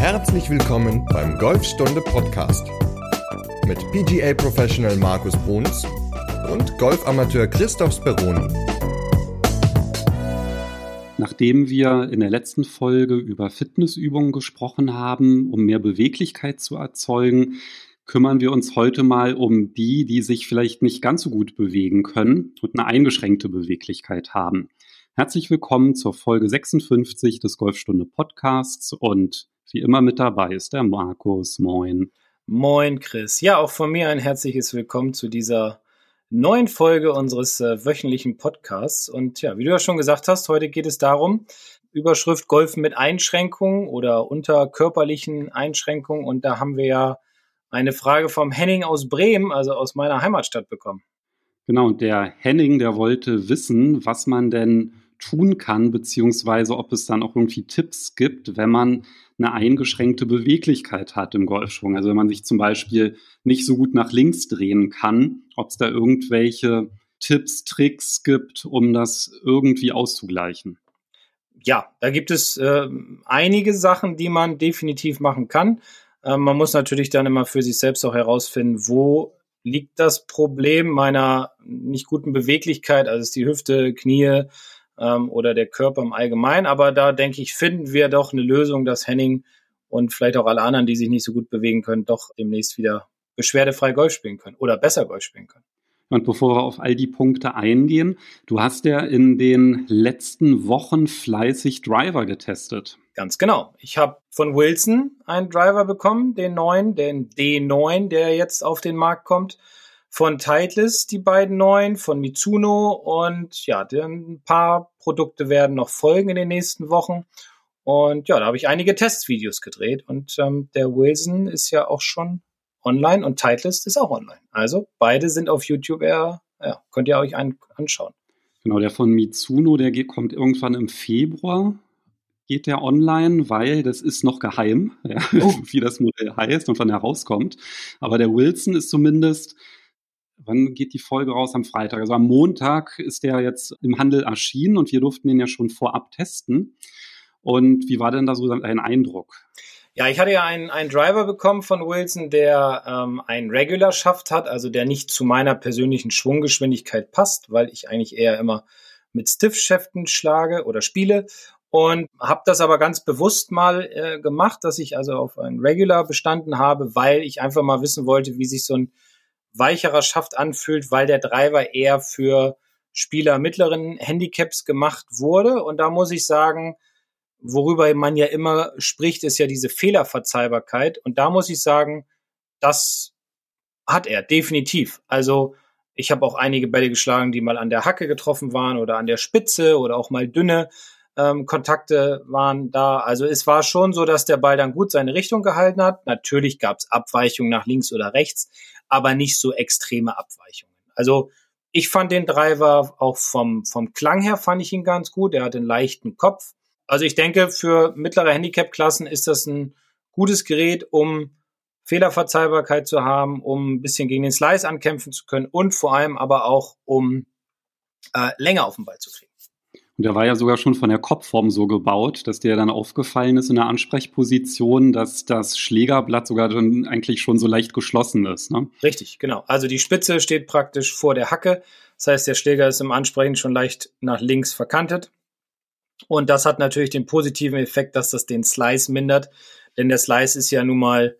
Herzlich willkommen beim Golfstunde Podcast mit PGA Professional Markus Bruns und Golfamateur Christoph Speroni. Nachdem wir in der letzten Folge über Fitnessübungen gesprochen haben, um mehr Beweglichkeit zu erzeugen, kümmern wir uns heute mal um die, die sich vielleicht nicht ganz so gut bewegen können und eine eingeschränkte Beweglichkeit haben. Herzlich willkommen zur Folge 56 des Golfstunde Podcasts und wie immer mit dabei ist der Markus. Moin. Moin, Chris. Ja, auch von mir ein herzliches Willkommen zu dieser neuen Folge unseres äh, wöchentlichen Podcasts. Und ja, wie du ja schon gesagt hast, heute geht es darum, Überschrift Golfen mit Einschränkungen oder unter körperlichen Einschränkungen. Und da haben wir ja eine Frage vom Henning aus Bremen, also aus meiner Heimatstadt bekommen. Genau, und der Henning, der wollte wissen, was man denn tun kann, beziehungsweise ob es dann auch irgendwie Tipps gibt, wenn man eine eingeschränkte Beweglichkeit hat im Golfschwung. Also wenn man sich zum Beispiel nicht so gut nach links drehen kann, ob es da irgendwelche Tipps, Tricks gibt, um das irgendwie auszugleichen. Ja, da gibt es äh, einige Sachen, die man definitiv machen kann. Ähm, man muss natürlich dann immer für sich selbst auch herausfinden, wo liegt das Problem meiner nicht guten Beweglichkeit, also ist die Hüfte, Knie ähm, oder der Körper im Allgemeinen. Aber da denke ich, finden wir doch eine Lösung, dass Henning und vielleicht auch alle anderen, die sich nicht so gut bewegen können, doch demnächst wieder beschwerdefrei Golf spielen können oder besser Golf spielen können. Und bevor wir auf all die Punkte eingehen, du hast ja in den letzten Wochen fleißig Driver getestet. Ganz genau. Ich habe von Wilson einen Driver bekommen, den neuen, den D9, der jetzt auf den Markt kommt. Von Titleist die beiden neuen, von Mitsuno und ja, ein paar Produkte werden noch folgen in den nächsten Wochen. Und ja, da habe ich einige Testvideos gedreht und ähm, der Wilson ist ja auch schon online und Titleist ist auch online. Also beide sind auf YouTube, eher, ja, könnt ihr euch an, anschauen. Genau, der von Mitsuno, der kommt irgendwann im Februar geht der online, weil das ist noch geheim, ja, oh. wie das Modell heißt und wann er rauskommt. Aber der Wilson ist zumindest, wann geht die Folge raus? Am Freitag. Also am Montag ist der jetzt im Handel erschienen und wir durften den ja schon vorab testen. Und wie war denn da so dein Eindruck? Ja, ich hatte ja einen, einen Driver bekommen von Wilson, der ähm, einen Regular Schaft hat, also der nicht zu meiner persönlichen Schwunggeschwindigkeit passt, weil ich eigentlich eher immer mit Stiff-Schäften schlage oder spiele und habe das aber ganz bewusst mal äh, gemacht, dass ich also auf ein Regular bestanden habe, weil ich einfach mal wissen wollte, wie sich so ein weicherer Schaft anfühlt, weil der Driver eher für Spieler mittleren Handicaps gemacht wurde. Und da muss ich sagen, worüber man ja immer spricht, ist ja diese Fehlerverzeihbarkeit. Und da muss ich sagen, das hat er definitiv. Also ich habe auch einige Bälle geschlagen, die mal an der Hacke getroffen waren oder an der Spitze oder auch mal dünne ähm, Kontakte waren da. Also es war schon so, dass der Ball dann gut seine Richtung gehalten hat. Natürlich gab es Abweichungen nach links oder rechts, aber nicht so extreme Abweichungen. Also ich fand den Driver auch vom, vom Klang her fand ich ihn ganz gut. Er hat einen leichten Kopf. Also ich denke, für mittlere Handicap-Klassen ist das ein gutes Gerät, um Fehlerverzeihbarkeit zu haben, um ein bisschen gegen den Slice ankämpfen zu können und vor allem aber auch, um äh, länger auf den Ball zu kriegen. Und der war ja sogar schon von der Kopfform so gebaut, dass dir dann aufgefallen ist in der Ansprechposition, dass das Schlägerblatt sogar dann eigentlich schon so leicht geschlossen ist. Ne? Richtig, genau. Also die Spitze steht praktisch vor der Hacke. Das heißt, der Schläger ist im Ansprechen schon leicht nach links verkantet. Und das hat natürlich den positiven Effekt, dass das den Slice mindert. Denn der Slice ist ja nun mal,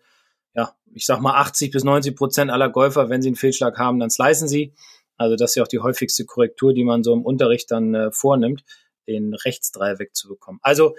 ja, ich sag mal 80 bis 90 Prozent aller Golfer, wenn sie einen Fehlschlag haben, dann slicen sie. Also das ist ja auch die häufigste Korrektur, die man so im Unterricht dann äh, vornimmt, den Rechtsdreier wegzubekommen. Also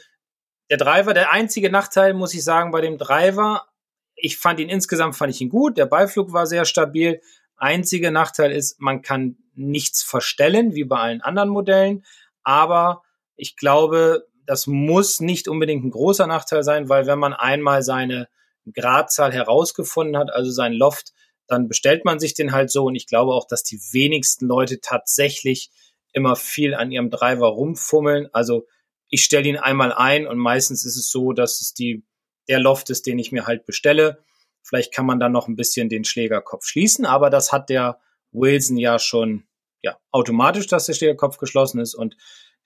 der Driver, der einzige Nachteil, muss ich sagen, bei dem Driver, ich fand ihn insgesamt, fand ich ihn gut, der Beiflug war sehr stabil. Einziger Nachteil ist, man kann nichts verstellen, wie bei allen anderen Modellen, aber ich glaube, das muss nicht unbedingt ein großer Nachteil sein, weil wenn man einmal seine Gradzahl herausgefunden hat, also sein Loft, dann bestellt man sich den halt so. Und ich glaube auch, dass die wenigsten Leute tatsächlich immer viel an ihrem Driver rumfummeln. Also ich stelle ihn einmal ein und meistens ist es so, dass es die, der Loft ist, den ich mir halt bestelle. Vielleicht kann man dann noch ein bisschen den Schlägerkopf schließen, aber das hat der Wilson ja schon ja, automatisch, dass der Schlägerkopf geschlossen ist und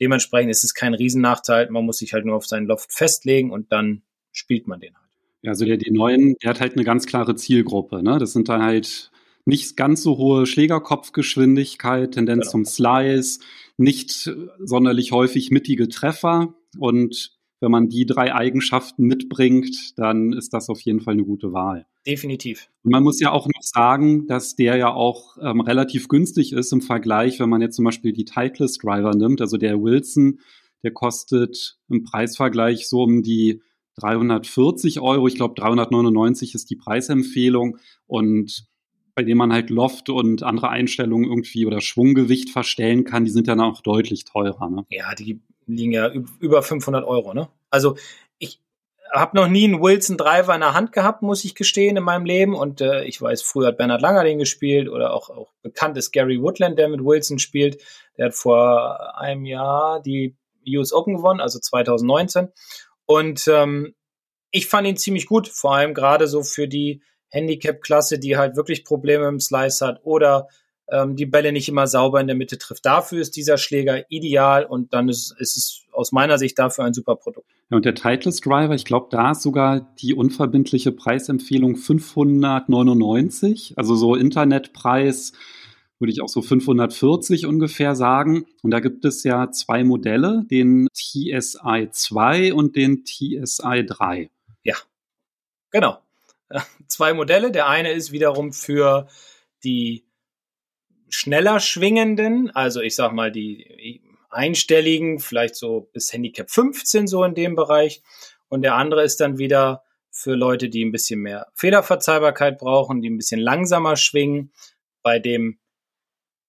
dementsprechend ist es kein Riesennachteil. Man muss sich halt nur auf seinen Loft festlegen und dann spielt man den halt. Also der D9, der hat halt eine ganz klare Zielgruppe. Ne? Das sind dann halt nicht ganz so hohe Schlägerkopfgeschwindigkeit, Tendenz genau. zum Slice, nicht sonderlich häufig mittige Treffer und wenn man die drei Eigenschaften mitbringt, dann ist das auf jeden Fall eine gute Wahl. Definitiv. Und man muss ja auch noch sagen, dass der ja auch ähm, relativ günstig ist im Vergleich, wenn man jetzt zum Beispiel die Titleist Driver nimmt. Also der Wilson, der kostet im Preisvergleich so um die 340 Euro. Ich glaube, 399 ist die Preisempfehlung. Und bei dem man halt Loft und andere Einstellungen irgendwie oder Schwunggewicht verstellen kann, die sind dann auch deutlich teurer. Ne? Ja, die liegen ja über 500 Euro. Ne? Also ich habe noch nie einen Wilson Driver in der Hand gehabt, muss ich gestehen, in meinem Leben. Und äh, ich weiß, früher hat Bernhard Langer den gespielt oder auch, auch bekannt ist Gary Woodland, der mit Wilson spielt. Der hat vor einem Jahr die US Open gewonnen, also 2019. Und ähm, ich fand ihn ziemlich gut, vor allem gerade so für die Handicap-Klasse, die halt wirklich Probleme im Slice hat oder ähm, die Bälle nicht immer sauber in der Mitte trifft. Dafür ist dieser Schläger ideal und dann ist, ist es aus meiner Sicht dafür ein super Produkt. Ja, und der Titleist Driver, ich glaube, da ist sogar die unverbindliche Preisempfehlung 599, also so Internetpreis würde ich auch so 540 ungefähr sagen. Und da gibt es ja zwei Modelle, den TSI 2 und den TSI 3. Ja, genau. zwei Modelle. Der eine ist wiederum für die schneller schwingenden, also ich sag mal die einstelligen, vielleicht so bis Handicap 15 so in dem Bereich. Und der andere ist dann wieder für Leute, die ein bisschen mehr Fehlerverzeihbarkeit brauchen, die ein bisschen langsamer schwingen. Bei dem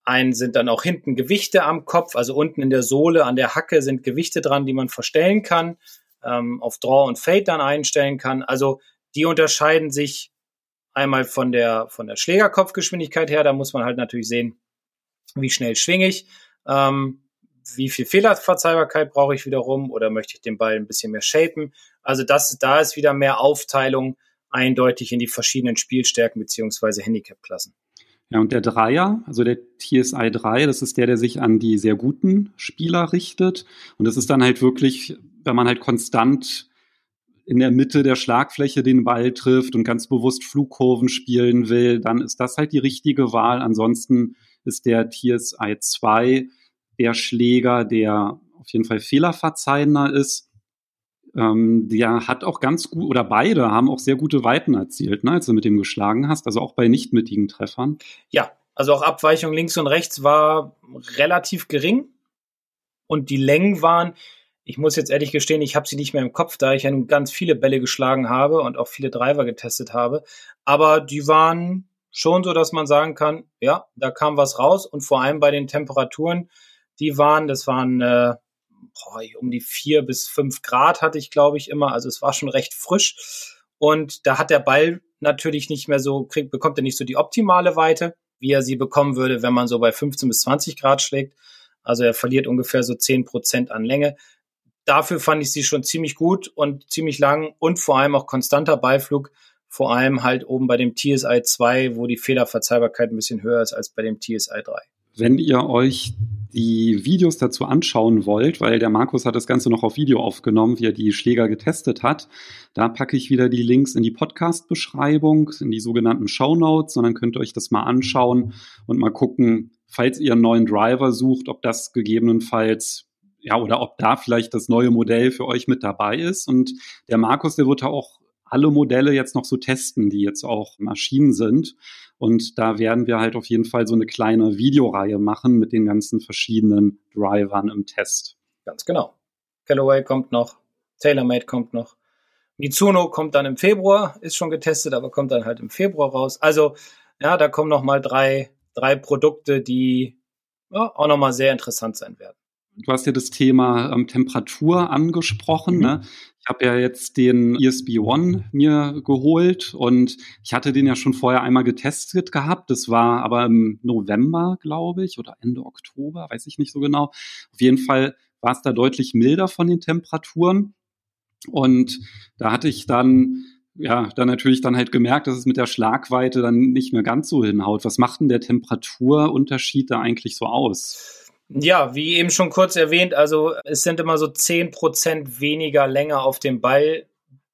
einen sind dann auch hinten Gewichte am Kopf, also unten in der Sohle, an der Hacke sind Gewichte dran, die man verstellen kann, ähm, auf Draw und Fade dann einstellen kann. Also die unterscheiden sich einmal von der, von der Schlägerkopfgeschwindigkeit her. Da muss man halt natürlich sehen, wie schnell schwinge ich, ähm, wie viel Fehlerverzeihbarkeit brauche ich wiederum oder möchte ich den Ball ein bisschen mehr shapen. Also das, da ist wieder mehr Aufteilung eindeutig in die verschiedenen Spielstärken beziehungsweise Handicap-Klassen. Ja, und der Dreier, also der TSI 3, das ist der, der sich an die sehr guten Spieler richtet. Und das ist dann halt wirklich, wenn man halt konstant in der Mitte der Schlagfläche den Ball trifft und ganz bewusst Flugkurven spielen will, dann ist das halt die richtige Wahl. Ansonsten ist der TSI 2 der Schläger, der auf jeden Fall fehlerverzeihender ist. Ähm, der hat auch ganz gut, oder beide haben auch sehr gute Weiten erzielt, ne, als du mit dem geschlagen hast, also auch bei nicht mittigen Treffern. Ja, also auch Abweichung links und rechts war relativ gering. Und die Längen waren, ich muss jetzt ehrlich gestehen, ich habe sie nicht mehr im Kopf, da ich ja nun ganz viele Bälle geschlagen habe und auch viele Driver getestet habe. Aber die waren schon so, dass man sagen kann, ja, da kam was raus. Und vor allem bei den Temperaturen, die waren, das waren äh, boah, um die vier bis fünf Grad hatte ich, glaube ich, immer. Also es war schon recht frisch. Und da hat der Ball natürlich nicht mehr so, kriegt, bekommt er nicht so die optimale Weite, wie er sie bekommen würde, wenn man so bei 15 bis 20 Grad schlägt. Also er verliert ungefähr so 10 Prozent an Länge dafür fand ich sie schon ziemlich gut und ziemlich lang und vor allem auch konstanter Beiflug. Vor allem halt oben bei dem TSI 2, wo die Fehlerverzeihbarkeit ein bisschen höher ist als bei dem TSI 3. Wenn ihr euch die Videos dazu anschauen wollt, weil der Markus hat das Ganze noch auf Video aufgenommen, wie er die Schläger getestet hat, da packe ich wieder die Links in die Podcast-Beschreibung, in die sogenannten Show Notes, und dann könnt ihr euch das mal anschauen und mal gucken, falls ihr einen neuen Driver sucht, ob das gegebenenfalls ja, oder ob da vielleicht das neue Modell für euch mit dabei ist. Und der Markus, der wird da auch alle Modelle jetzt noch so testen, die jetzt auch Maschinen sind. Und da werden wir halt auf jeden Fall so eine kleine Videoreihe machen mit den ganzen verschiedenen Drivern im Test. Ganz genau. Callaway kommt noch, TaylorMade kommt noch. Mitsuno kommt dann im Februar, ist schon getestet, aber kommt dann halt im Februar raus. Also, ja, da kommen noch mal drei, drei Produkte, die ja, auch noch mal sehr interessant sein werden du hast ja das Thema ähm, Temperatur angesprochen. Mhm. Ne? Ich habe ja jetzt den ESB One mir geholt und ich hatte den ja schon vorher einmal getestet gehabt. Das war aber im November, glaube ich, oder Ende Oktober, weiß ich nicht so genau. Auf jeden Fall war es da deutlich milder von den Temperaturen. Und da hatte ich dann ja, dann natürlich dann halt gemerkt, dass es mit der Schlagweite dann nicht mehr ganz so hinhaut. Was macht denn der Temperaturunterschied da eigentlich so aus? Ja, wie eben schon kurz erwähnt, also es sind immer so zehn Prozent weniger Länge auf dem Ball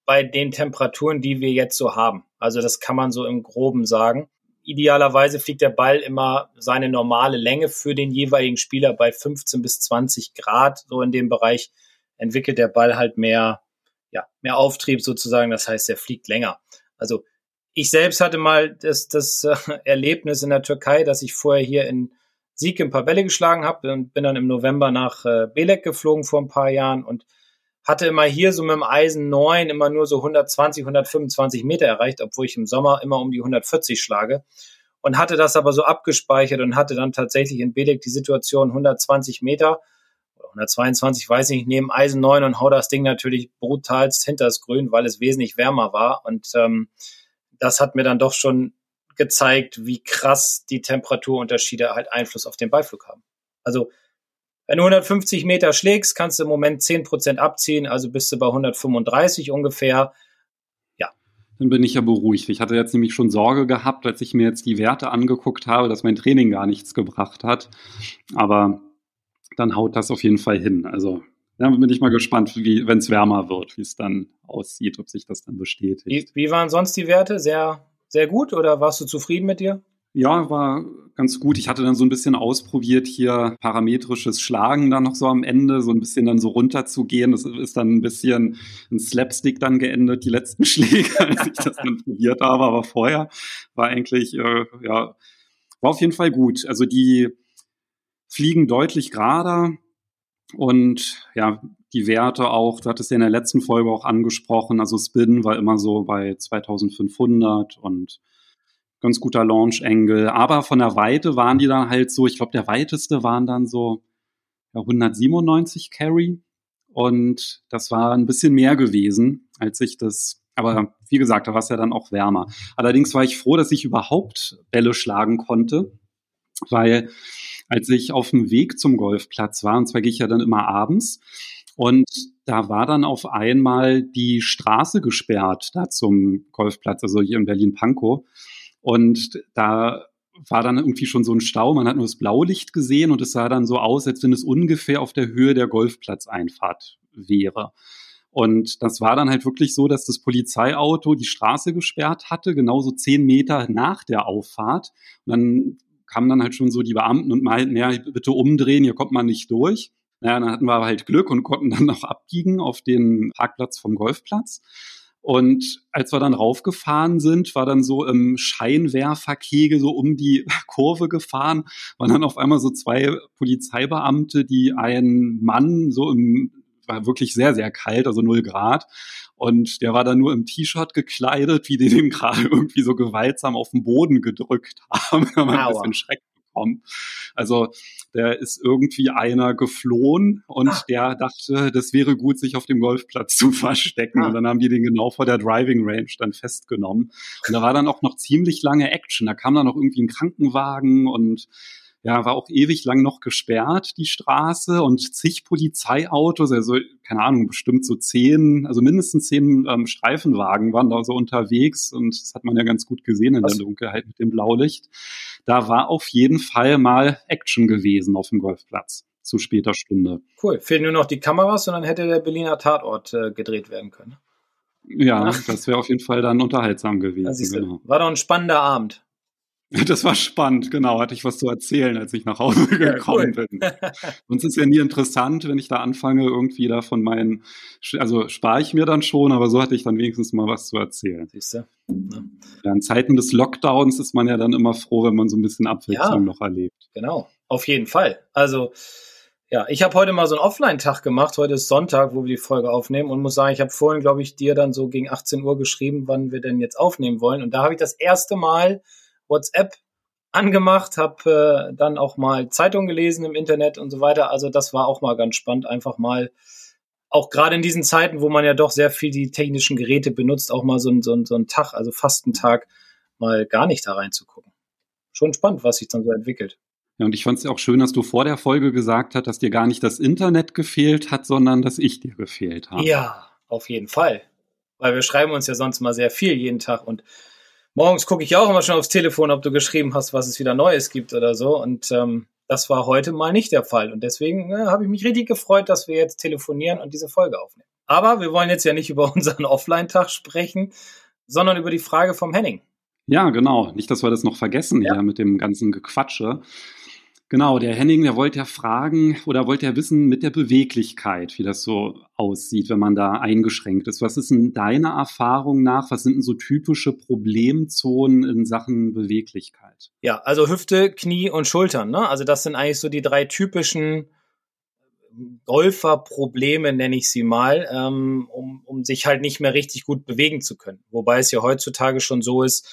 bei den Temperaturen, die wir jetzt so haben. Also das kann man so im Groben sagen. Idealerweise fliegt der Ball immer seine normale Länge für den jeweiligen Spieler bei 15 bis 20 Grad. So in dem Bereich entwickelt der Ball halt mehr, ja, mehr Auftrieb sozusagen. Das heißt, er fliegt länger. Also ich selbst hatte mal das, das äh, Erlebnis in der Türkei, dass ich vorher hier in Sieg ein paar Bälle geschlagen habe und bin dann im November nach äh, Belek geflogen vor ein paar Jahren und hatte immer hier so mit dem Eisen 9 immer nur so 120, 125 Meter erreicht, obwohl ich im Sommer immer um die 140 schlage. Und hatte das aber so abgespeichert und hatte dann tatsächlich in Belek die Situation 120 Meter oder 122, weiß ich nicht, neben Eisen 9 und hau das Ding natürlich brutalst hinter das Grün, weil es wesentlich wärmer war. Und ähm, das hat mir dann doch schon gezeigt, wie krass die Temperaturunterschiede halt Einfluss auf den Beiflug haben. Also wenn du 150 Meter schlägst, kannst du im Moment 10 Prozent abziehen, also bist du bei 135 ungefähr. Ja. Dann bin ich ja beruhigt. Ich hatte jetzt nämlich schon Sorge gehabt, als ich mir jetzt die Werte angeguckt habe, dass mein Training gar nichts gebracht hat. Aber dann haut das auf jeden Fall hin. Also ja, bin ich mal gespannt, wie, wenn es wärmer wird, wie es dann aussieht, ob sich das dann bestätigt. Wie, wie waren sonst die Werte? Sehr, sehr gut oder warst du zufrieden mit dir? Ja, war ganz gut. Ich hatte dann so ein bisschen ausprobiert, hier parametrisches Schlagen dann noch so am Ende, so ein bisschen dann so runterzugehen. Das ist dann ein bisschen ein Slapstick dann geendet, die letzten Schläge, als ich das dann probiert habe. Aber vorher war eigentlich, äh, ja, war auf jeden Fall gut. Also die fliegen deutlich gerader und ja, die Werte auch, du hattest ja in der letzten Folge auch angesprochen, also Spin war immer so bei 2500 und ganz guter Launch Angle. Aber von der Weite waren die dann halt so, ich glaube, der weiteste waren dann so ja, 197 Carry. Und das war ein bisschen mehr gewesen, als ich das, aber wie gesagt, da war es ja dann auch wärmer. Allerdings war ich froh, dass ich überhaupt Bälle schlagen konnte, weil als ich auf dem Weg zum Golfplatz war, und zwar gehe ich ja dann immer abends, und da war dann auf einmal die Straße gesperrt da zum Golfplatz, also hier in Berlin-Pankow. Und da war dann irgendwie schon so ein Stau, man hat nur das Blaulicht gesehen und es sah dann so aus, als wenn es ungefähr auf der Höhe der Golfplatzeinfahrt wäre. Und das war dann halt wirklich so, dass das Polizeiauto die Straße gesperrt hatte, genauso zehn Meter nach der Auffahrt. Und dann kamen dann halt schon so die Beamten und meinten, ja, bitte umdrehen, hier kommt man nicht durch. Naja, dann hatten wir halt Glück und konnten dann noch abbiegen auf den Parkplatz vom Golfplatz. Und als wir dann raufgefahren sind, war dann so im Scheinwerferkegel so um die Kurve gefahren, waren dann auf einmal so zwei Polizeibeamte, die einen Mann so im war wirklich sehr, sehr kalt, also null Grad. Und der war dann nur im T-Shirt gekleidet, wie die dem gerade irgendwie so gewaltsam auf den Boden gedrückt haben. Da war ein bisschen Schreck bekommen. Also der ist irgendwie einer geflohen und ah. der dachte, das wäre gut, sich auf dem Golfplatz zu verstecken. Ah. Und dann haben die den genau vor der Driving Range dann festgenommen. Und da war dann auch noch ziemlich lange Action. Da kam dann noch irgendwie ein Krankenwagen und ja, war auch ewig lang noch gesperrt, die Straße und zig Polizeiautos, also keine Ahnung, bestimmt so zehn, also mindestens zehn ähm, Streifenwagen waren da so unterwegs und das hat man ja ganz gut gesehen in Was? der Dunkelheit mit dem Blaulicht. Da war auf jeden Fall mal Action gewesen auf dem Golfplatz zu später Stunde. Cool. Fehlen nur noch die Kameras und dann hätte der Berliner Tatort äh, gedreht werden können. Ja, das wäre auf jeden Fall dann unterhaltsam gewesen. Genau. War doch ein spannender Abend. Das war spannend, genau. Hatte ich was zu erzählen, als ich nach Hause gekommen ja, cool. bin. Sonst ist ja nie interessant, wenn ich da anfange, irgendwie da von meinen, also spare ich mir dann schon, aber so hatte ich dann wenigstens mal was zu erzählen. Siehst du? Ja. in Zeiten des Lockdowns ist man ja dann immer froh, wenn man so ein bisschen Abwechslung ja, noch erlebt. Genau, auf jeden Fall. Also, ja, ich habe heute mal so einen Offline-Tag gemacht. Heute ist Sonntag, wo wir die Folge aufnehmen und muss sagen, ich habe vorhin, glaube ich, dir dann so gegen 18 Uhr geschrieben, wann wir denn jetzt aufnehmen wollen. Und da habe ich das erste Mal WhatsApp angemacht, habe äh, dann auch mal Zeitung gelesen im Internet und so weiter. Also das war auch mal ganz spannend, einfach mal auch gerade in diesen Zeiten, wo man ja doch sehr viel die technischen Geräte benutzt, auch mal so ein, so so ein Tag, also fast einen Tag, mal gar nicht da reinzugucken. Schon spannend, was sich dann so entwickelt. Ja, und ich fand es auch schön, dass du vor der Folge gesagt hast, dass dir gar nicht das Internet gefehlt hat, sondern dass ich dir gefehlt habe. Ja, auf jeden Fall. Weil wir schreiben uns ja sonst mal sehr viel jeden Tag und morgens gucke ich auch immer schon aufs Telefon, ob du geschrieben hast, was es wieder Neues gibt oder so. Und ähm, das war heute mal nicht der Fall. Und deswegen äh, habe ich mich richtig gefreut, dass wir jetzt telefonieren und diese Folge aufnehmen. Aber wir wollen jetzt ja nicht über unseren Offline-Tag sprechen, sondern über die Frage vom Henning. Ja, genau. Nicht, dass wir das noch vergessen ja. hier mit dem ganzen Gequatsche. Genau, der Henning, der wollte ja fragen oder wollte ja wissen mit der Beweglichkeit, wie das so aussieht, wenn man da eingeschränkt ist. Was ist denn deiner Erfahrung nach, was sind denn so typische Problemzonen in Sachen Beweglichkeit? Ja, also Hüfte, Knie und Schultern. Ne? Also das sind eigentlich so die drei typischen Golferprobleme, nenne ich sie mal, ähm, um, um sich halt nicht mehr richtig gut bewegen zu können. Wobei es ja heutzutage schon so ist,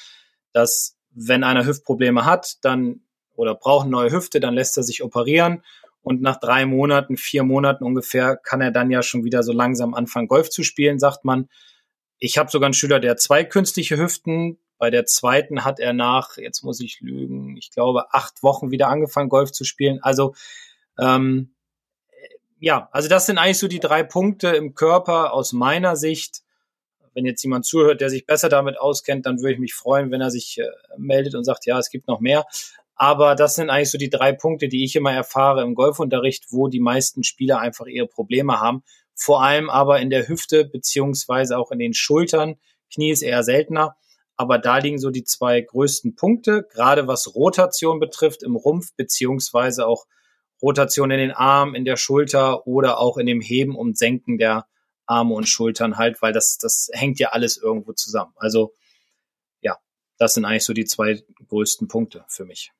dass wenn einer Hüftprobleme hat, dann oder braucht eine neue Hüfte, dann lässt er sich operieren und nach drei Monaten, vier Monaten ungefähr kann er dann ja schon wieder so langsam anfangen, Golf zu spielen, sagt man. Ich habe sogar einen Schüler, der zwei künstliche Hüften. Bei der zweiten hat er nach, jetzt muss ich lügen, ich glaube, acht Wochen wieder angefangen, Golf zu spielen. Also ähm, ja, also das sind eigentlich so die drei Punkte im Körper aus meiner Sicht. Wenn jetzt jemand zuhört, der sich besser damit auskennt, dann würde ich mich freuen, wenn er sich äh, meldet und sagt, ja, es gibt noch mehr. Aber das sind eigentlich so die drei Punkte, die ich immer erfahre im Golfunterricht, wo die meisten Spieler einfach ihre Probleme haben. Vor allem aber in der Hüfte beziehungsweise auch in den Schultern. Knie ist eher seltener. Aber da liegen so die zwei größten Punkte, gerade was Rotation betrifft im Rumpf beziehungsweise auch Rotation in den Arm, in der Schulter oder auch in dem Heben und Senken der Arme und Schultern halt, weil das, das hängt ja alles irgendwo zusammen. Also ja, das sind eigentlich so die zwei größten Punkte für mich.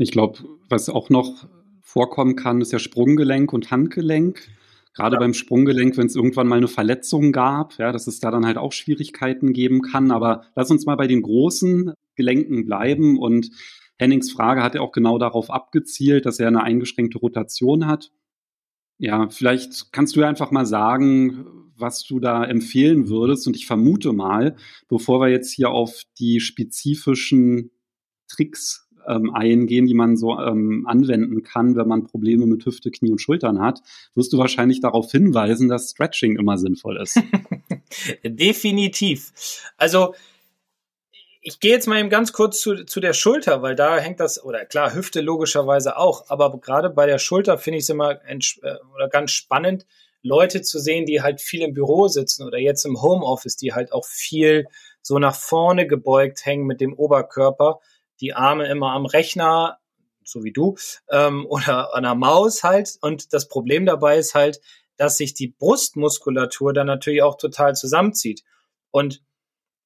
Ich glaube, was auch noch vorkommen kann, ist ja Sprunggelenk und Handgelenk. Gerade ja. beim Sprunggelenk, wenn es irgendwann mal eine Verletzung gab, ja, dass es da dann halt auch Schwierigkeiten geben kann. Aber lass uns mal bei den großen Gelenken bleiben. Und Hennings Frage hat ja auch genau darauf abgezielt, dass er eine eingeschränkte Rotation hat. Ja, vielleicht kannst du ja einfach mal sagen, was du da empfehlen würdest. Und ich vermute mal, bevor wir jetzt hier auf die spezifischen Tricks ähm, eingehen, die man so ähm, anwenden kann, wenn man Probleme mit Hüfte, Knie und Schultern hat, wirst du wahrscheinlich darauf hinweisen, dass Stretching immer sinnvoll ist. Definitiv. Also ich gehe jetzt mal eben ganz kurz zu, zu der Schulter, weil da hängt das, oder klar, Hüfte logischerweise auch, aber gerade bei der Schulter finde ich es immer äh, oder ganz spannend, Leute zu sehen, die halt viel im Büro sitzen oder jetzt im Homeoffice, die halt auch viel so nach vorne gebeugt hängen mit dem Oberkörper die Arme immer am Rechner, so wie du, ähm, oder an der Maus halt. Und das Problem dabei ist halt, dass sich die Brustmuskulatur dann natürlich auch total zusammenzieht. Und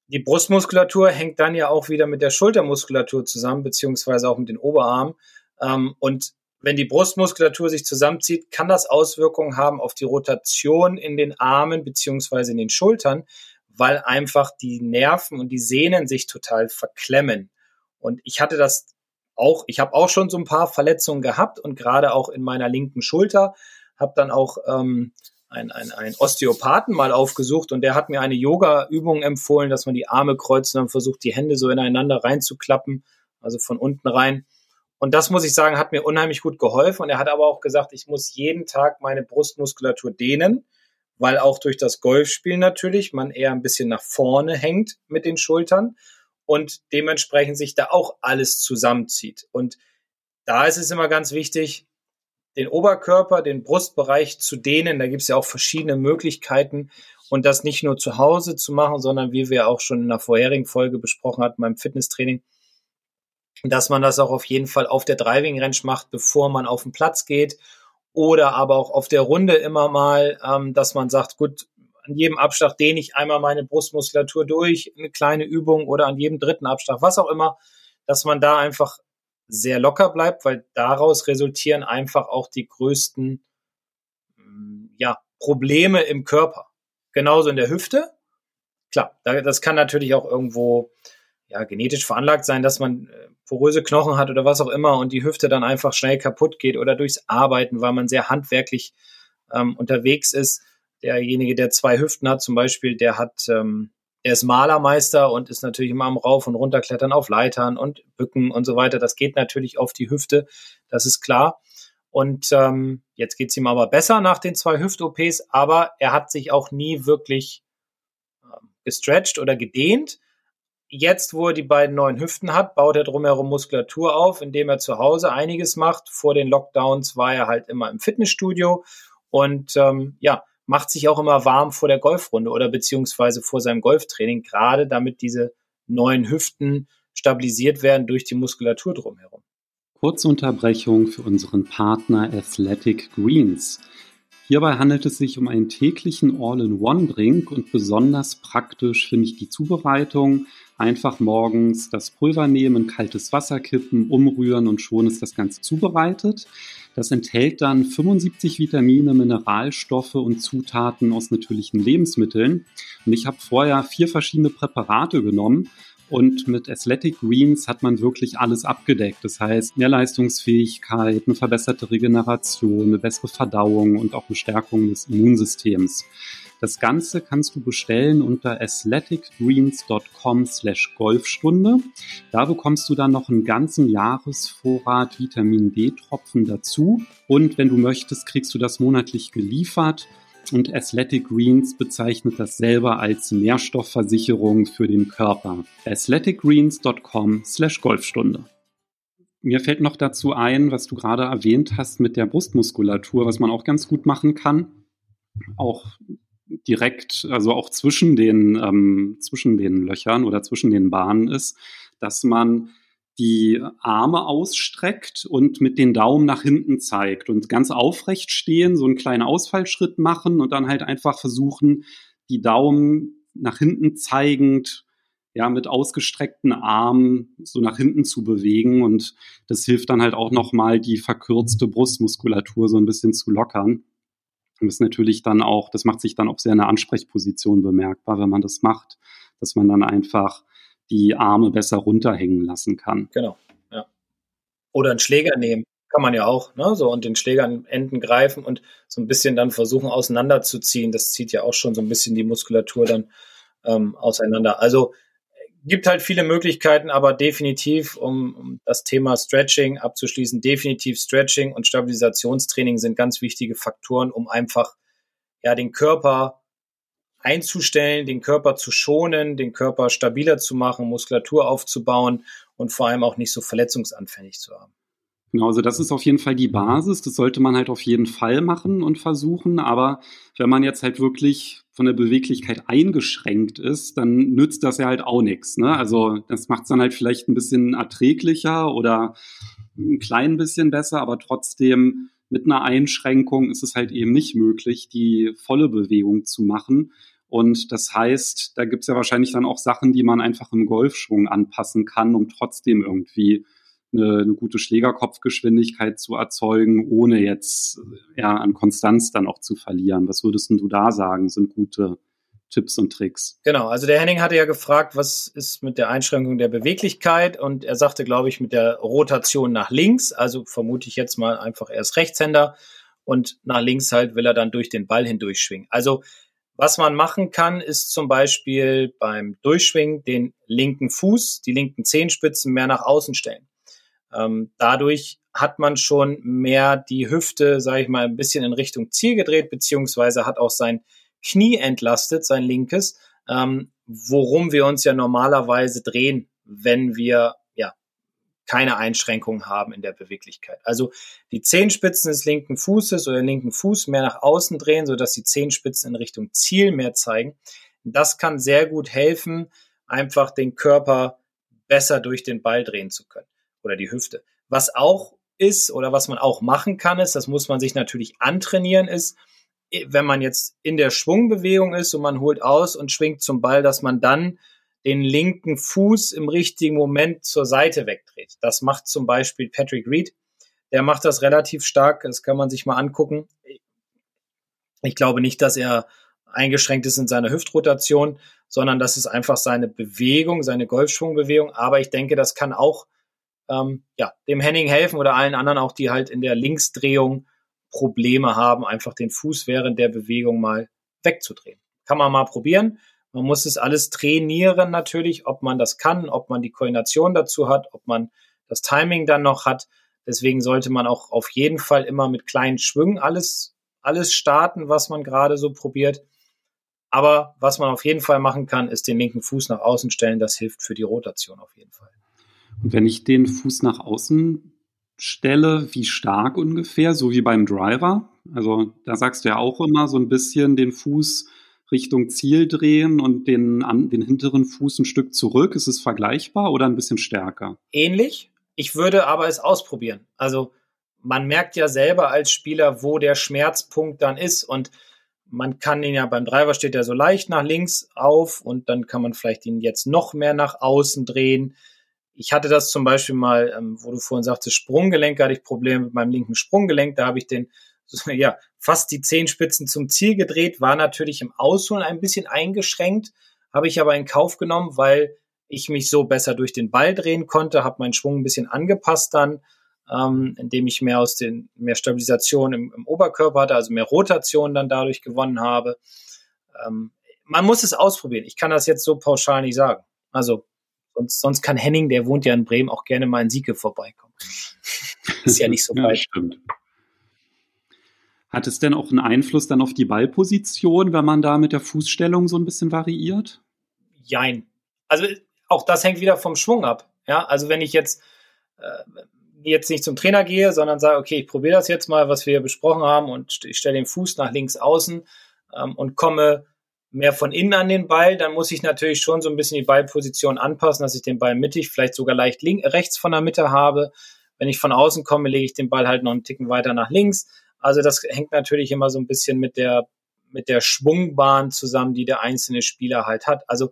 die Brustmuskulatur hängt dann ja auch wieder mit der Schultermuskulatur zusammen, beziehungsweise auch mit den Oberarmen. Ähm, und wenn die Brustmuskulatur sich zusammenzieht, kann das Auswirkungen haben auf die Rotation in den Armen beziehungsweise in den Schultern, weil einfach die Nerven und die Sehnen sich total verklemmen. Und ich hatte das auch, ich habe auch schon so ein paar Verletzungen gehabt und gerade auch in meiner linken Schulter, habe dann auch ähm, ein, ein, ein Osteopathen mal aufgesucht und der hat mir eine Yoga-Übung empfohlen, dass man die Arme kreuzt und dann versucht, die Hände so ineinander reinzuklappen, also von unten rein. Und das muss ich sagen, hat mir unheimlich gut geholfen. Und er hat aber auch gesagt, ich muss jeden Tag meine Brustmuskulatur dehnen, weil auch durch das Golfspiel natürlich man eher ein bisschen nach vorne hängt mit den Schultern und dementsprechend sich da auch alles zusammenzieht. Und da ist es immer ganz wichtig, den Oberkörper, den Brustbereich zu dehnen. Da gibt es ja auch verschiedene Möglichkeiten und das nicht nur zu Hause zu machen, sondern wie wir auch schon in der vorherigen Folge besprochen hatten beim Fitnesstraining, dass man das auch auf jeden Fall auf der Driving Range macht, bevor man auf den Platz geht oder aber auch auf der Runde immer mal, ähm, dass man sagt, gut, an jedem Abschlag dehne ich einmal meine Brustmuskulatur durch, eine kleine Übung oder an jedem dritten Abschlag, was auch immer, dass man da einfach sehr locker bleibt, weil daraus resultieren einfach auch die größten mm, ja, Probleme im Körper. Genauso in der Hüfte. Klar, das kann natürlich auch irgendwo ja, genetisch veranlagt sein, dass man äh, poröse Knochen hat oder was auch immer und die Hüfte dann einfach schnell kaputt geht oder durchs Arbeiten, weil man sehr handwerklich ähm, unterwegs ist derjenige, der zwei Hüften hat, zum Beispiel, der hat, ähm, der ist Malermeister und ist natürlich immer am Rauf- und Runterklettern auf Leitern und Bücken und so weiter. Das geht natürlich auf die Hüfte, das ist klar. Und ähm, jetzt geht's ihm aber besser nach den zwei Hüft-OPs, aber er hat sich auch nie wirklich ähm, gestretched oder gedehnt. Jetzt, wo er die beiden neuen Hüften hat, baut er drumherum Muskulatur auf, indem er zu Hause einiges macht. Vor den Lockdowns war er halt immer im Fitnessstudio und ähm, ja, macht sich auch immer warm vor der Golfrunde oder beziehungsweise vor seinem Golftraining, gerade damit diese neuen Hüften stabilisiert werden durch die Muskulatur drumherum. Kurze Unterbrechung für unseren Partner Athletic Greens. Hierbei handelt es sich um einen täglichen All-in-One-Drink und besonders praktisch finde ich die Zubereitung. Einfach morgens das Pulver nehmen, kaltes Wasser kippen, umrühren und schon ist das Ganze zubereitet. Das enthält dann 75 Vitamine, Mineralstoffe und Zutaten aus natürlichen Lebensmitteln. Und ich habe vorher vier verschiedene Präparate genommen und mit Athletic Greens hat man wirklich alles abgedeckt. Das heißt, mehr Leistungsfähigkeit, eine verbesserte Regeneration, eine bessere Verdauung und auch eine Stärkung des Immunsystems. Das Ganze kannst du bestellen unter athleticgreens.com slash Golfstunde. Da bekommst du dann noch einen ganzen Jahresvorrat Vitamin D-Tropfen dazu. Und wenn du möchtest, kriegst du das monatlich geliefert und Athletic Greens bezeichnet das selber als Nährstoffversicherung für den Körper. athleticgreens.com slash Golfstunde. Mir fällt noch dazu ein, was du gerade erwähnt hast mit der Brustmuskulatur, was man auch ganz gut machen kann. Auch direkt, also auch zwischen den, ähm, zwischen den Löchern oder zwischen den Bahnen ist, dass man die Arme ausstreckt und mit den Daumen nach hinten zeigt und ganz aufrecht stehen, so einen kleinen Ausfallschritt machen und dann halt einfach versuchen, die Daumen nach hinten zeigend, ja, mit ausgestreckten Armen so nach hinten zu bewegen und das hilft dann halt auch nochmal die verkürzte Brustmuskulatur so ein bisschen zu lockern. Und das natürlich dann auch, das macht sich dann auch sehr in der Ansprechposition bemerkbar, wenn man das macht, dass man dann einfach die Arme besser runterhängen lassen kann. Genau, ja. Oder einen Schläger nehmen, kann man ja auch, ne? So und den Schläger an Enden greifen und so ein bisschen dann versuchen auseinanderzuziehen. Das zieht ja auch schon so ein bisschen die Muskulatur dann ähm, auseinander. Also gibt halt viele Möglichkeiten, aber definitiv, um, um das Thema Stretching abzuschließen, definitiv Stretching und Stabilisationstraining sind ganz wichtige Faktoren, um einfach ja den Körper einzustellen, den Körper zu schonen, den Körper stabiler zu machen, Muskulatur aufzubauen und vor allem auch nicht so verletzungsanfällig zu haben. Genau, also das ist auf jeden Fall die Basis. Das sollte man halt auf jeden Fall machen und versuchen. Aber wenn man jetzt halt wirklich von der Beweglichkeit eingeschränkt ist, dann nützt das ja halt auch nichts. Ne? Also das macht es dann halt vielleicht ein bisschen erträglicher oder ein klein bisschen besser, aber trotzdem mit einer Einschränkung ist es halt eben nicht möglich, die volle Bewegung zu machen. Und das heißt, da gibt es ja wahrscheinlich dann auch Sachen, die man einfach im Golfschwung anpassen kann, um trotzdem irgendwie eine, eine gute Schlägerkopfgeschwindigkeit zu erzeugen, ohne jetzt ja an Konstanz dann auch zu verlieren. Was würdest du da sagen, sind gute Tipps und Tricks? Genau, also der Henning hatte ja gefragt, was ist mit der Einschränkung der Beweglichkeit und er sagte, glaube ich, mit der Rotation nach links, also vermute ich jetzt mal einfach erst Rechtshänder und nach links halt will er dann durch den Ball hindurch schwingen. Also was man machen kann, ist zum Beispiel beim Durchschwingen den linken Fuß, die linken Zehenspitzen mehr nach außen stellen. Ähm, dadurch hat man schon mehr die Hüfte, sage ich mal, ein bisschen in Richtung Ziel gedreht, beziehungsweise hat auch sein Knie entlastet, sein linkes, ähm, worum wir uns ja normalerweise drehen, wenn wir keine Einschränkungen haben in der Beweglichkeit. Also die Zehenspitzen des linken Fußes oder den linken Fuß mehr nach außen drehen, sodass die Zehenspitzen in Richtung Ziel mehr zeigen. Das kann sehr gut helfen, einfach den Körper besser durch den Ball drehen zu können oder die Hüfte. Was auch ist oder was man auch machen kann, ist, das muss man sich natürlich antrainieren, ist, wenn man jetzt in der Schwungbewegung ist und man holt aus und schwingt zum Ball, dass man dann den linken Fuß im richtigen Moment zur Seite wegdreht. Das macht zum Beispiel Patrick Reed. Der macht das relativ stark. Das kann man sich mal angucken. Ich glaube nicht, dass er eingeschränkt ist in seiner Hüftrotation, sondern das ist einfach seine Bewegung, seine Golfschwungbewegung. Aber ich denke, das kann auch ähm, ja, dem Henning helfen oder allen anderen auch, die halt in der Linksdrehung Probleme haben, einfach den Fuß während der Bewegung mal wegzudrehen. Kann man mal probieren. Man muss es alles trainieren natürlich, ob man das kann, ob man die Koordination dazu hat, ob man das Timing dann noch hat. Deswegen sollte man auch auf jeden Fall immer mit kleinen Schwüngen alles, alles starten, was man gerade so probiert. Aber was man auf jeden Fall machen kann, ist den linken Fuß nach außen stellen. Das hilft für die Rotation auf jeden Fall. Und wenn ich den Fuß nach außen Stelle, wie stark ungefähr, so wie beim Driver? Also da sagst du ja auch immer so ein bisschen den Fuß Richtung Ziel drehen und den, an, den hinteren Fuß ein Stück zurück. Ist es vergleichbar oder ein bisschen stärker? Ähnlich. Ich würde aber es ausprobieren. Also man merkt ja selber als Spieler, wo der Schmerzpunkt dann ist und man kann ihn ja beim Driver steht er so leicht nach links auf und dann kann man vielleicht ihn jetzt noch mehr nach außen drehen. Ich hatte das zum Beispiel mal, ähm, wo du vorhin sagtest, Sprunggelenk, hatte ich Probleme mit meinem linken Sprunggelenk. Da habe ich den ja fast die Zehenspitzen zum Ziel gedreht, war natürlich im Ausholen ein bisschen eingeschränkt, habe ich aber in Kauf genommen, weil ich mich so besser durch den Ball drehen konnte, habe meinen Schwung ein bisschen angepasst dann, ähm, indem ich mehr aus den mehr Stabilisation im, im Oberkörper hatte, also mehr Rotation dann dadurch gewonnen habe. Ähm, man muss es ausprobieren. Ich kann das jetzt so pauschal nicht sagen. Also sonst, sonst kann Henning, der wohnt ja in Bremen, auch gerne mal in Sieke vorbeikommen. Ist ja nicht so weit. Ja, stimmt. Hat es denn auch einen Einfluss dann auf die Ballposition, wenn man da mit der Fußstellung so ein bisschen variiert? Jein. Also auch das hängt wieder vom Schwung ab. Ja, also wenn ich jetzt äh, jetzt nicht zum Trainer gehe, sondern sage, okay, ich probiere das jetzt mal, was wir besprochen haben und ich stelle den Fuß nach links außen ähm, und komme mehr von innen an den Ball, dann muss ich natürlich schon so ein bisschen die Ballposition anpassen, dass ich den Ball mittig, vielleicht sogar leicht link, rechts von der Mitte habe. Wenn ich von außen komme, lege ich den Ball halt noch einen Ticken weiter nach links. Also das hängt natürlich immer so ein bisschen mit der, mit der Schwungbahn zusammen, die der einzelne Spieler halt hat. Also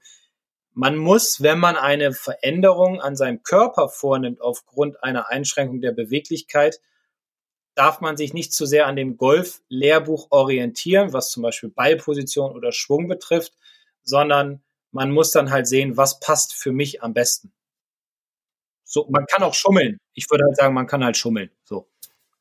man muss, wenn man eine Veränderung an seinem Körper vornimmt aufgrund einer Einschränkung der Beweglichkeit, darf man sich nicht zu sehr an dem Golf-Lehrbuch orientieren, was zum Beispiel Ballposition oder Schwung betrifft, sondern man muss dann halt sehen, was passt für mich am besten. So, man kann auch schummeln. Ich würde halt sagen, man kann halt schummeln. So.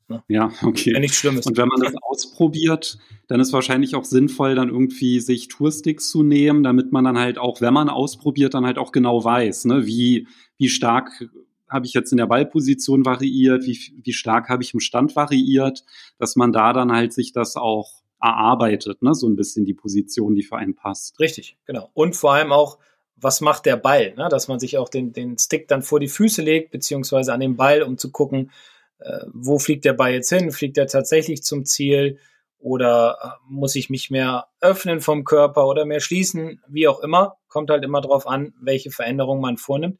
Ne? Ja, okay. Wenn nichts Schlimmes. Und wenn man das ausprobiert, dann ist wahrscheinlich auch sinnvoll, dann irgendwie sich Toursticks zu nehmen, damit man dann halt auch, wenn man ausprobiert, dann halt auch genau weiß, ne, wie, wie stark habe ich jetzt in der Ballposition variiert, wie, wie stark habe ich im Stand variiert, dass man da dann halt sich das auch erarbeitet, ne, so ein bisschen die Position, die für einen passt. Richtig, genau. Und vor allem auch, was macht der Ball, ne? dass man sich auch den, den Stick dann vor die Füße legt, beziehungsweise an den Ball, um zu gucken, äh, wo fliegt der Ball jetzt hin? Fliegt er tatsächlich zum Ziel? Oder äh, muss ich mich mehr öffnen vom Körper oder mehr schließen? Wie auch immer. Kommt halt immer drauf an, welche Veränderungen man vornimmt.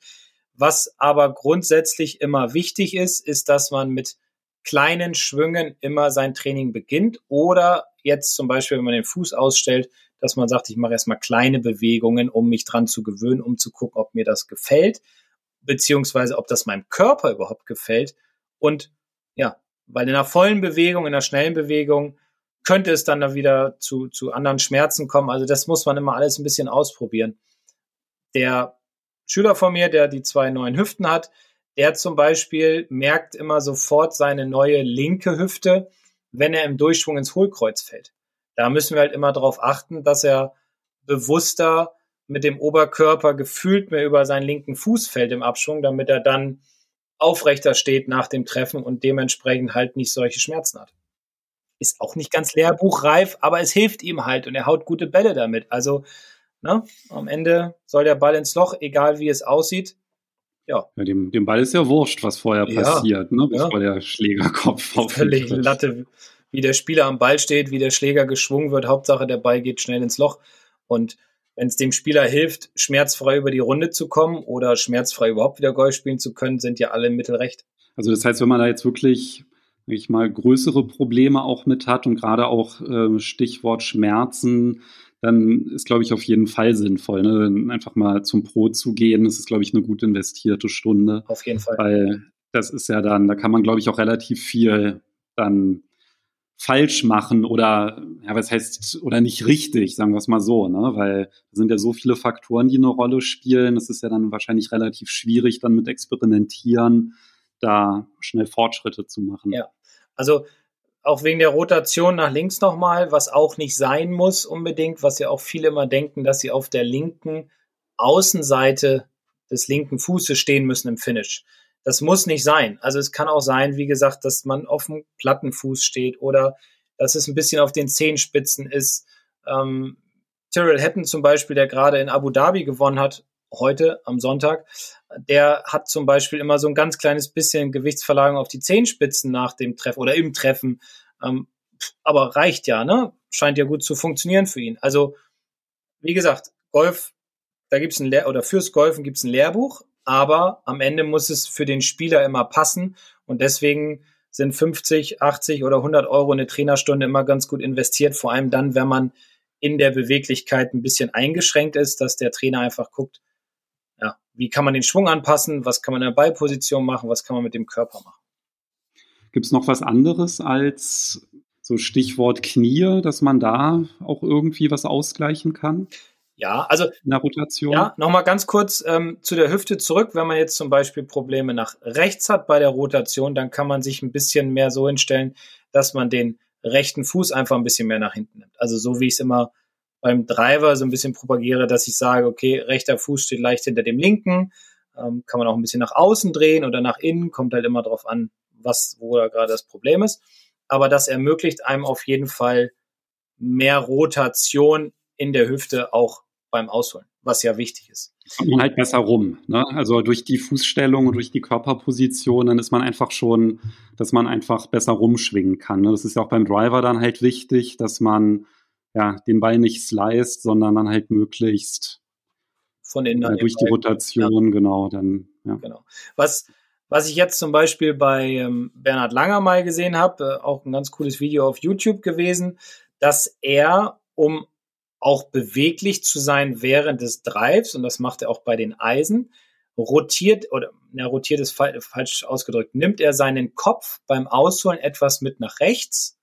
Was aber grundsätzlich immer wichtig ist, ist, dass man mit kleinen Schwüngen immer sein Training beginnt oder jetzt zum Beispiel, wenn man den Fuß ausstellt, dass man sagt, ich mache erstmal kleine Bewegungen, um mich dran zu gewöhnen, um zu gucken, ob mir das gefällt, beziehungsweise ob das meinem Körper überhaupt gefällt und ja, weil in einer vollen Bewegung, in einer schnellen Bewegung könnte es dann da wieder zu, zu anderen Schmerzen kommen. Also das muss man immer alles ein bisschen ausprobieren. Der Schüler von mir, der die zwei neuen Hüften hat, der zum Beispiel merkt immer sofort seine neue linke Hüfte, wenn er im Durchschwung ins Hohlkreuz fällt. Da müssen wir halt immer darauf achten, dass er bewusster mit dem Oberkörper gefühlt mehr über seinen linken Fuß fällt im Abschwung, damit er dann aufrechter steht nach dem Treffen und dementsprechend halt nicht solche Schmerzen hat. Ist auch nicht ganz lehrbuchreif, aber es hilft ihm halt und er haut gute Bälle damit. Also ne, am Ende soll der Ball ins Loch, egal wie es aussieht. Ja. ja dem, dem Ball ist ja wurscht, was vorher ja, passiert, ne, bevor ja. der Schlägerkopf auf Völlig Latte, wie der Spieler am Ball steht, wie der Schläger geschwungen wird. Hauptsache, der Ball geht schnell ins Loch. Und wenn es dem Spieler hilft, schmerzfrei über die Runde zu kommen oder schmerzfrei überhaupt wieder Golf spielen zu können, sind ja alle Mittel recht. Also das heißt, wenn man da jetzt wirklich ich mal größere Probleme auch mit hat und gerade auch äh, Stichwort Schmerzen, dann ist, glaube ich, auf jeden Fall sinnvoll, ne? einfach mal zum Pro zu gehen. Das ist, glaube ich, eine gut investierte Stunde. Auf jeden Fall. Weil das ist ja dann, da kann man, glaube ich, auch relativ viel dann falsch machen oder ja, was heißt oder nicht richtig, sagen wir es mal so, ne? Weil da sind ja so viele Faktoren, die eine Rolle spielen. Es ist ja dann wahrscheinlich relativ schwierig, dann mit Experimentieren da schnell Fortschritte zu machen. Ja, also auch wegen der Rotation nach links nochmal, was auch nicht sein muss unbedingt, was ja auch viele immer denken, dass sie auf der linken Außenseite des linken Fußes stehen müssen im Finish. Das muss nicht sein. Also es kann auch sein, wie gesagt, dass man auf dem Plattenfuß steht oder dass es ein bisschen auf den Zehenspitzen ist. Ähm, Tyrrell Hatton zum Beispiel, der gerade in Abu Dhabi gewonnen hat, heute am Sonntag, der hat zum Beispiel immer so ein ganz kleines bisschen Gewichtsverlagerung auf die Zehenspitzen nach dem Treffen oder im Treffen. Ähm, aber reicht ja, ne? Scheint ja gut zu funktionieren für ihn. Also, wie gesagt, Golf, da gibt's ein Lehr oder fürs Golfen gibt's ein Lehrbuch, aber am Ende muss es für den Spieler immer passen und deswegen sind 50, 80 oder 100 Euro eine Trainerstunde immer ganz gut investiert, vor allem dann, wenn man in der Beweglichkeit ein bisschen eingeschränkt ist, dass der Trainer einfach guckt, ja, wie kann man den Schwung anpassen, was kann man in der Ballposition machen, was kann man mit dem Körper machen. Gibt es noch was anderes als so Stichwort Knie, dass man da auch irgendwie was ausgleichen kann? Ja, also in der Rotation. Ja, nochmal ganz kurz ähm, zu der Hüfte zurück. Wenn man jetzt zum Beispiel Probleme nach rechts hat bei der Rotation, dann kann man sich ein bisschen mehr so hinstellen, dass man den rechten Fuß einfach ein bisschen mehr nach hinten nimmt. Also so wie ich es immer beim Driver so ein bisschen propagiere, dass ich sage, okay, rechter Fuß steht leicht hinter dem linken, ähm, kann man auch ein bisschen nach außen drehen oder nach innen, kommt halt immer darauf an, was, wo da gerade das Problem ist. Aber das ermöglicht einem auf jeden Fall mehr Rotation in der Hüfte auch beim Ausholen, was ja wichtig ist. Kommt man halt besser rum. Ne? Also durch die Fußstellung und durch die Körperposition, dann ist man einfach schon, dass man einfach besser rumschwingen kann. Ne? Das ist ja auch beim Driver dann halt wichtig, dass man ja den Ball nicht sliced, sondern dann halt möglichst von innen äh, durch die Rotation, ja. genau, dann ja. Genau. Was was ich jetzt zum Beispiel bei ähm, Bernhard Langer mal gesehen habe, äh, auch ein ganz cooles Video auf YouTube gewesen, dass er, um auch beweglich zu sein während des Drives, und das macht er auch bei den Eisen, rotiert, oder na, rotiert ist falsch ausgedrückt, nimmt er seinen Kopf beim Ausholen etwas mit nach rechts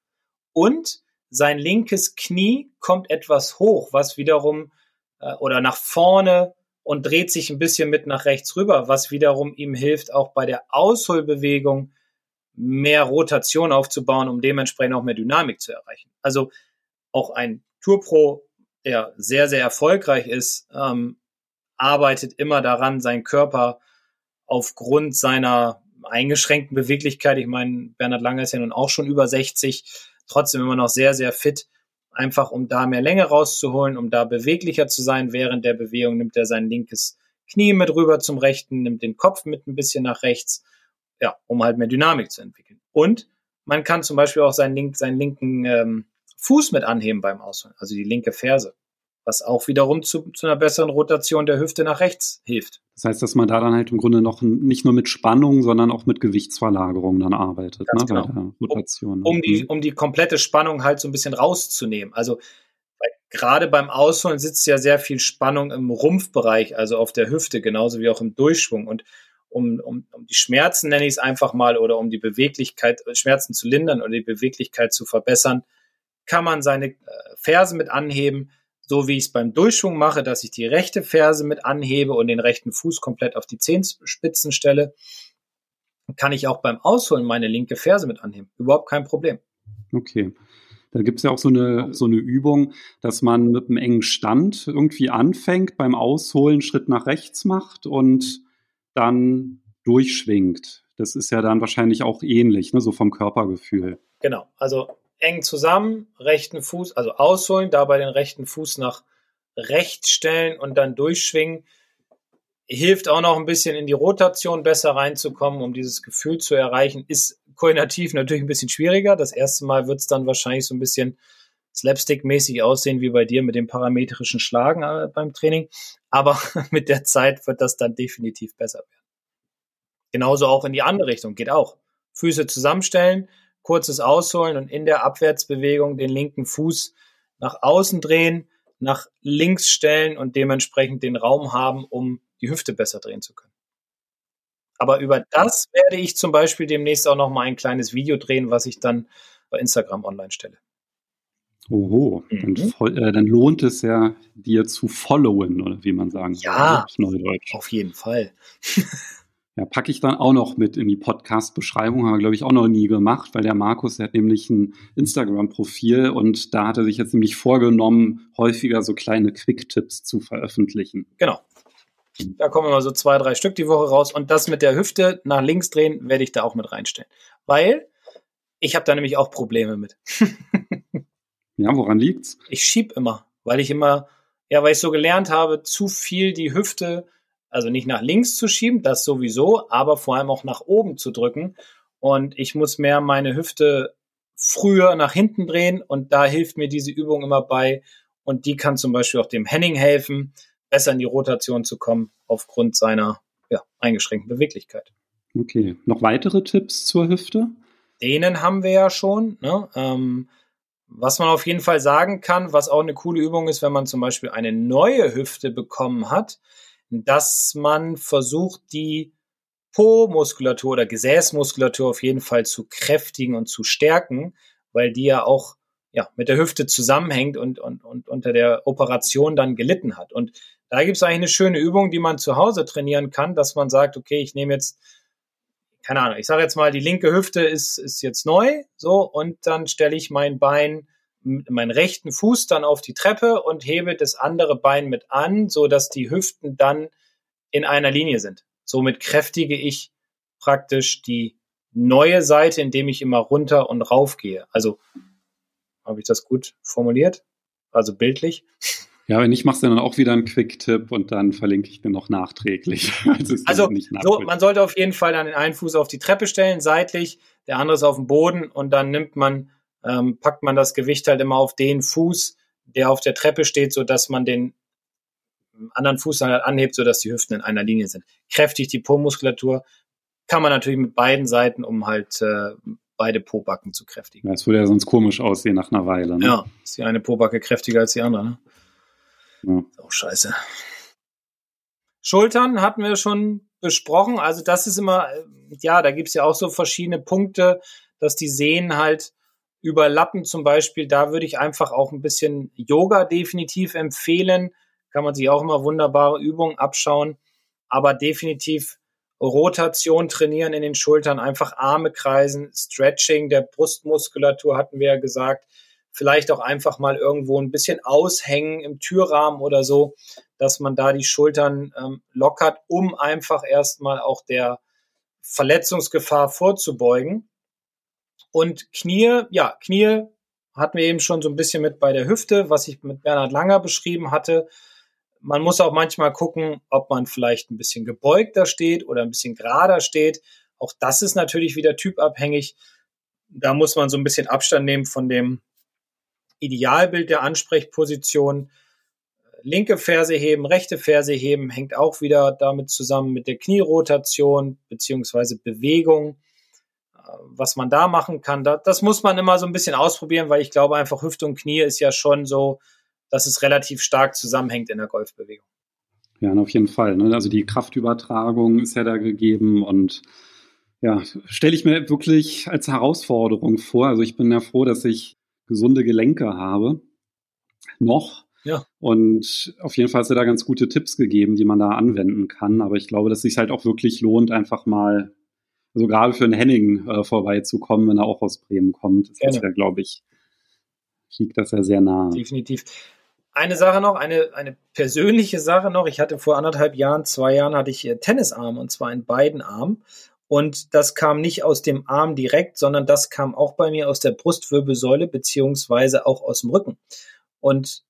und sein linkes Knie kommt etwas hoch, was wiederum äh, oder nach vorne und dreht sich ein bisschen mit nach rechts rüber, was wiederum ihm hilft, auch bei der Ausholbewegung mehr Rotation aufzubauen, um dementsprechend auch mehr Dynamik zu erreichen. Also auch ein Tourpro der sehr, sehr erfolgreich ist, ähm, arbeitet immer daran, seinen Körper aufgrund seiner eingeschränkten Beweglichkeit, ich meine, Bernhard Lange ist ja nun auch schon über 60, trotzdem immer noch sehr, sehr fit, einfach um da mehr Länge rauszuholen, um da beweglicher zu sein. Während der Bewegung nimmt er sein linkes Knie mit rüber zum rechten, nimmt den Kopf mit ein bisschen nach rechts, ja, um halt mehr Dynamik zu entwickeln. Und man kann zum Beispiel auch seinen, link, seinen linken ähm, Fuß mit anheben beim Ausholen, also die linke Ferse, was auch wiederum zu, zu einer besseren Rotation der Hüfte nach rechts hilft. Das heißt, dass man da dann halt im Grunde noch nicht nur mit Spannung, sondern auch mit Gewichtsverlagerung dann arbeitet, ne, genau. bei der Rotation. Um, um, die, mhm. um die komplette Spannung halt so ein bisschen rauszunehmen. Also gerade beim Ausholen sitzt ja sehr viel Spannung im Rumpfbereich, also auf der Hüfte, genauso wie auch im Durchschwung. Und um, um, um die Schmerzen, nenne ich es einfach mal, oder um die Beweglichkeit, Schmerzen zu lindern oder die Beweglichkeit zu verbessern, kann man seine äh, Ferse mit anheben, so wie ich es beim Durchschwung mache, dass ich die rechte Ferse mit anhebe und den rechten Fuß komplett auf die Zehenspitzen stelle, kann ich auch beim Ausholen meine linke Ferse mit anheben. Überhaupt kein Problem. Okay. Da gibt es ja auch so eine, so eine Übung, dass man mit einem engen Stand irgendwie anfängt, beim Ausholen einen Schritt nach rechts macht und dann durchschwingt. Das ist ja dann wahrscheinlich auch ähnlich, ne, so vom Körpergefühl. Genau. Also eng zusammen, rechten Fuß, also ausholen, dabei den rechten Fuß nach rechts stellen und dann durchschwingen. Hilft auch noch ein bisschen in die Rotation besser reinzukommen, um dieses Gefühl zu erreichen. Ist koordinativ natürlich ein bisschen schwieriger. Das erste Mal wird es dann wahrscheinlich so ein bisschen slapstick-mäßig aussehen wie bei dir mit dem parametrischen Schlagen äh, beim Training. Aber mit der Zeit wird das dann definitiv besser werden. Genauso auch in die andere Richtung geht auch. Füße zusammenstellen, kurzes Ausholen und in der Abwärtsbewegung den linken Fuß nach außen drehen, nach links stellen und dementsprechend den Raum haben, um die Hüfte besser drehen zu können. Aber über das werde ich zum Beispiel demnächst auch noch mal ein kleines Video drehen, was ich dann bei Instagram online stelle. Oho, mhm. dann, äh, dann, lohnt es ja, dir zu followen, oder wie man sagen ja, soll. Ja, auf jeden Fall. Ja, packe ich dann auch noch mit in die Podcast-Beschreibung, haben wir, glaube ich, auch noch nie gemacht, weil der Markus, der hat nämlich ein Instagram-Profil und da hat er sich jetzt nämlich vorgenommen, häufiger so kleine Quick-Tipps zu veröffentlichen. Genau. Da kommen immer so zwei, drei Stück die Woche raus und das mit der Hüfte nach links drehen werde ich da auch mit reinstellen. Weil ich habe da nämlich auch Probleme mit. ja, woran liegt's? Ich schieb immer, weil ich immer, ja, weil ich so gelernt habe, zu viel die Hüfte also nicht nach links zu schieben, das sowieso, aber vor allem auch nach oben zu drücken. Und ich muss mehr meine Hüfte früher nach hinten drehen und da hilft mir diese Übung immer bei. Und die kann zum Beispiel auch dem Henning helfen, besser in die Rotation zu kommen aufgrund seiner ja, eingeschränkten Beweglichkeit. Okay, noch weitere Tipps zur Hüfte? Denen haben wir ja schon. Ne? Ähm, was man auf jeden Fall sagen kann, was auch eine coole Übung ist, wenn man zum Beispiel eine neue Hüfte bekommen hat, dass man versucht, die Po-Muskulatur oder Gesäßmuskulatur auf jeden Fall zu kräftigen und zu stärken, weil die ja auch ja, mit der Hüfte zusammenhängt und, und, und unter der Operation dann gelitten hat. Und da gibt es eigentlich eine schöne Übung, die man zu Hause trainieren kann, dass man sagt, okay, ich nehme jetzt, keine Ahnung, ich sage jetzt mal, die linke Hüfte ist, ist jetzt neu, so, und dann stelle ich mein Bein, meinen rechten Fuß dann auf die Treppe und hebe das andere Bein mit an, so dass die Hüften dann in einer Linie sind. Somit kräftige ich praktisch die neue Seite, indem ich immer runter und rauf gehe. Also habe ich das gut formuliert? Also bildlich? Ja, wenn nicht, machst du dann auch wieder einen Quick-Tipp und dann verlinke ich den noch nachträglich. also so, man sollte auf jeden Fall dann den einen Fuß auf die Treppe stellen, seitlich, der andere ist auf dem Boden und dann nimmt man, ähm, packt man das Gewicht halt immer auf den Fuß, der auf der Treppe steht, so dass man den anderen Fuß dann halt anhebt, so dass die Hüften in einer Linie sind. Kräftig die Po-Muskulatur kann man natürlich mit beiden Seiten, um halt äh, beide Pobacken zu kräftigen. Ja, das würde ja sonst komisch aussehen nach einer Weile. Ne? Ja, ist die eine Pobacke kräftiger als die andere. Ne? Ja. Ist auch scheiße. Schultern hatten wir schon besprochen. Also das ist immer, ja, da gibt es ja auch so verschiedene Punkte, dass die Sehnen halt überlappen zum Beispiel. Da würde ich einfach auch ein bisschen Yoga definitiv empfehlen. Kann man sich auch immer wunderbare Übungen abschauen. Aber definitiv Rotation trainieren in den Schultern, einfach Arme kreisen, Stretching der Brustmuskulatur hatten wir ja gesagt vielleicht auch einfach mal irgendwo ein bisschen aushängen im Türrahmen oder so, dass man da die Schultern ähm, lockert, um einfach erstmal auch der Verletzungsgefahr vorzubeugen. Und Knie, ja, Knie hatten wir eben schon so ein bisschen mit bei der Hüfte, was ich mit Bernhard Langer beschrieben hatte. Man muss auch manchmal gucken, ob man vielleicht ein bisschen gebeugter steht oder ein bisschen gerader steht. Auch das ist natürlich wieder typabhängig. Da muss man so ein bisschen Abstand nehmen von dem Idealbild der Ansprechposition. Linke Ferse heben, rechte Ferse heben, hängt auch wieder damit zusammen mit der Knierotation beziehungsweise Bewegung. Was man da machen kann, das muss man immer so ein bisschen ausprobieren, weil ich glaube einfach Hüfte und Knie ist ja schon so, dass es relativ stark zusammenhängt in der Golfbewegung. Ja, auf jeden Fall. Ne? Also die Kraftübertragung ist ja da gegeben und ja, stelle ich mir wirklich als Herausforderung vor. Also ich bin ja froh, dass ich gesunde Gelenke habe. Noch. Ja. Und auf jeden Fall hast du da ganz gute Tipps gegeben, die man da anwenden kann. Aber ich glaube, dass es sich halt auch wirklich lohnt, einfach mal, also gerade für einen Henning äh, vorbeizukommen, wenn er auch aus Bremen kommt. Ist ja, glaube ich, liegt das ja sehr nah. Definitiv. Eine Sache noch, eine, eine persönliche Sache noch. Ich hatte vor anderthalb Jahren, zwei Jahren hatte ich Tennisarm und zwar in beiden Armen. Und das kam nicht aus dem Arm direkt, sondern das kam auch bei mir aus der Brustwirbelsäule beziehungsweise auch aus dem Rücken. Und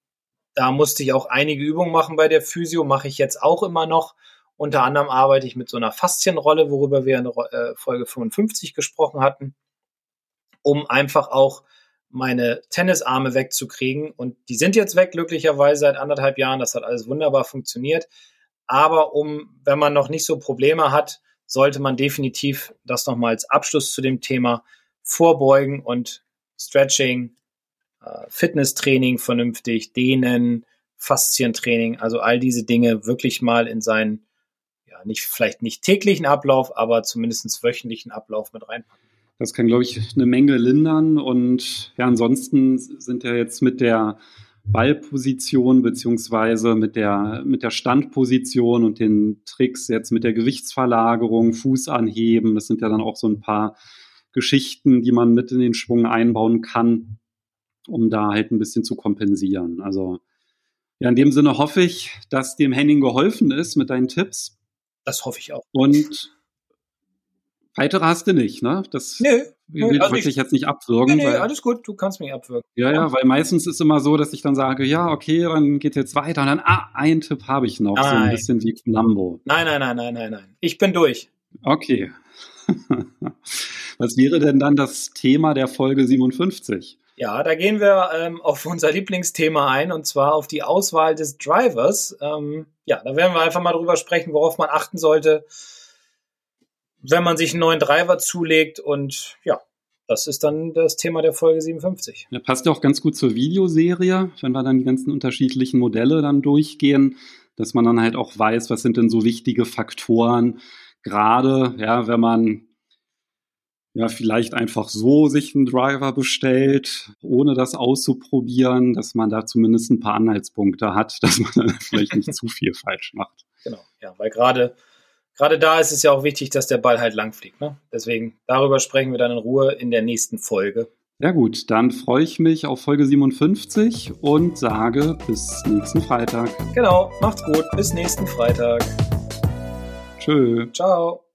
da musste ich auch einige Übungen machen bei der Physio, mache ich jetzt auch immer noch. Unter anderem arbeite ich mit so einer Faszienrolle, worüber wir in äh, Folge 55 gesprochen hatten, um einfach auch meine Tennisarme wegzukriegen. Und die sind jetzt weg, glücklicherweise seit anderthalb Jahren. Das hat alles wunderbar funktioniert. Aber um, wenn man noch nicht so Probleme hat, sollte man definitiv das nochmal als Abschluss zu dem Thema vorbeugen und Stretching, äh, Fitnesstraining vernünftig, Dehnen, Faszientraining, also all diese Dinge wirklich mal in seinen, ja, nicht, vielleicht nicht täglichen Ablauf, aber zumindest wöchentlichen Ablauf mit reinpacken. Das kann, glaube ich, eine Menge lindern und ja, ansonsten sind ja jetzt mit der Ballposition beziehungsweise mit der, mit der Standposition und den Tricks jetzt mit der Gewichtsverlagerung, Fuß anheben. Das sind ja dann auch so ein paar Geschichten, die man mit in den Schwung einbauen kann, um da halt ein bisschen zu kompensieren. Also ja, in dem Sinne hoffe ich, dass dem Henning geholfen ist mit deinen Tipps. Das hoffe ich auch. Und Weitere hast du nicht, ne? Das Nö. will also ich, jetzt nicht abwürgen. Nee, nee, alles gut, du kannst mich abwürgen. Ja, ja, weil meistens ist immer so, dass ich dann sage, ja, okay, dann geht jetzt weiter und dann, ah, einen Tipp habe ich noch, nein. so ein bisschen wie Lambo. Nein, nein, nein, nein, nein, nein. Ich bin durch. Okay. Was wäre denn dann das Thema der Folge 57? Ja, da gehen wir ähm, auf unser Lieblingsthema ein und zwar auf die Auswahl des Drivers. Ähm, ja, da werden wir einfach mal drüber sprechen, worauf man achten sollte, wenn man sich einen neuen Driver zulegt und ja, das ist dann das Thema der Folge 57. Ja, passt ja auch ganz gut zur Videoserie, wenn wir dann die ganzen unterschiedlichen Modelle dann durchgehen, dass man dann halt auch weiß, was sind denn so wichtige Faktoren, gerade ja, wenn man ja vielleicht einfach so sich einen Driver bestellt, ohne das auszuprobieren, dass man da zumindest ein paar Anhaltspunkte hat, dass man dann vielleicht nicht zu viel falsch macht. Genau, ja, weil gerade gerade da ist es ja auch wichtig, dass der Ball halt lang fliegt. Ne? Deswegen, darüber sprechen wir dann in Ruhe in der nächsten Folge. Ja gut, dann freue ich mich auf Folge 57 und sage bis nächsten Freitag. Genau, macht's gut, bis nächsten Freitag. Tschö. Ciao.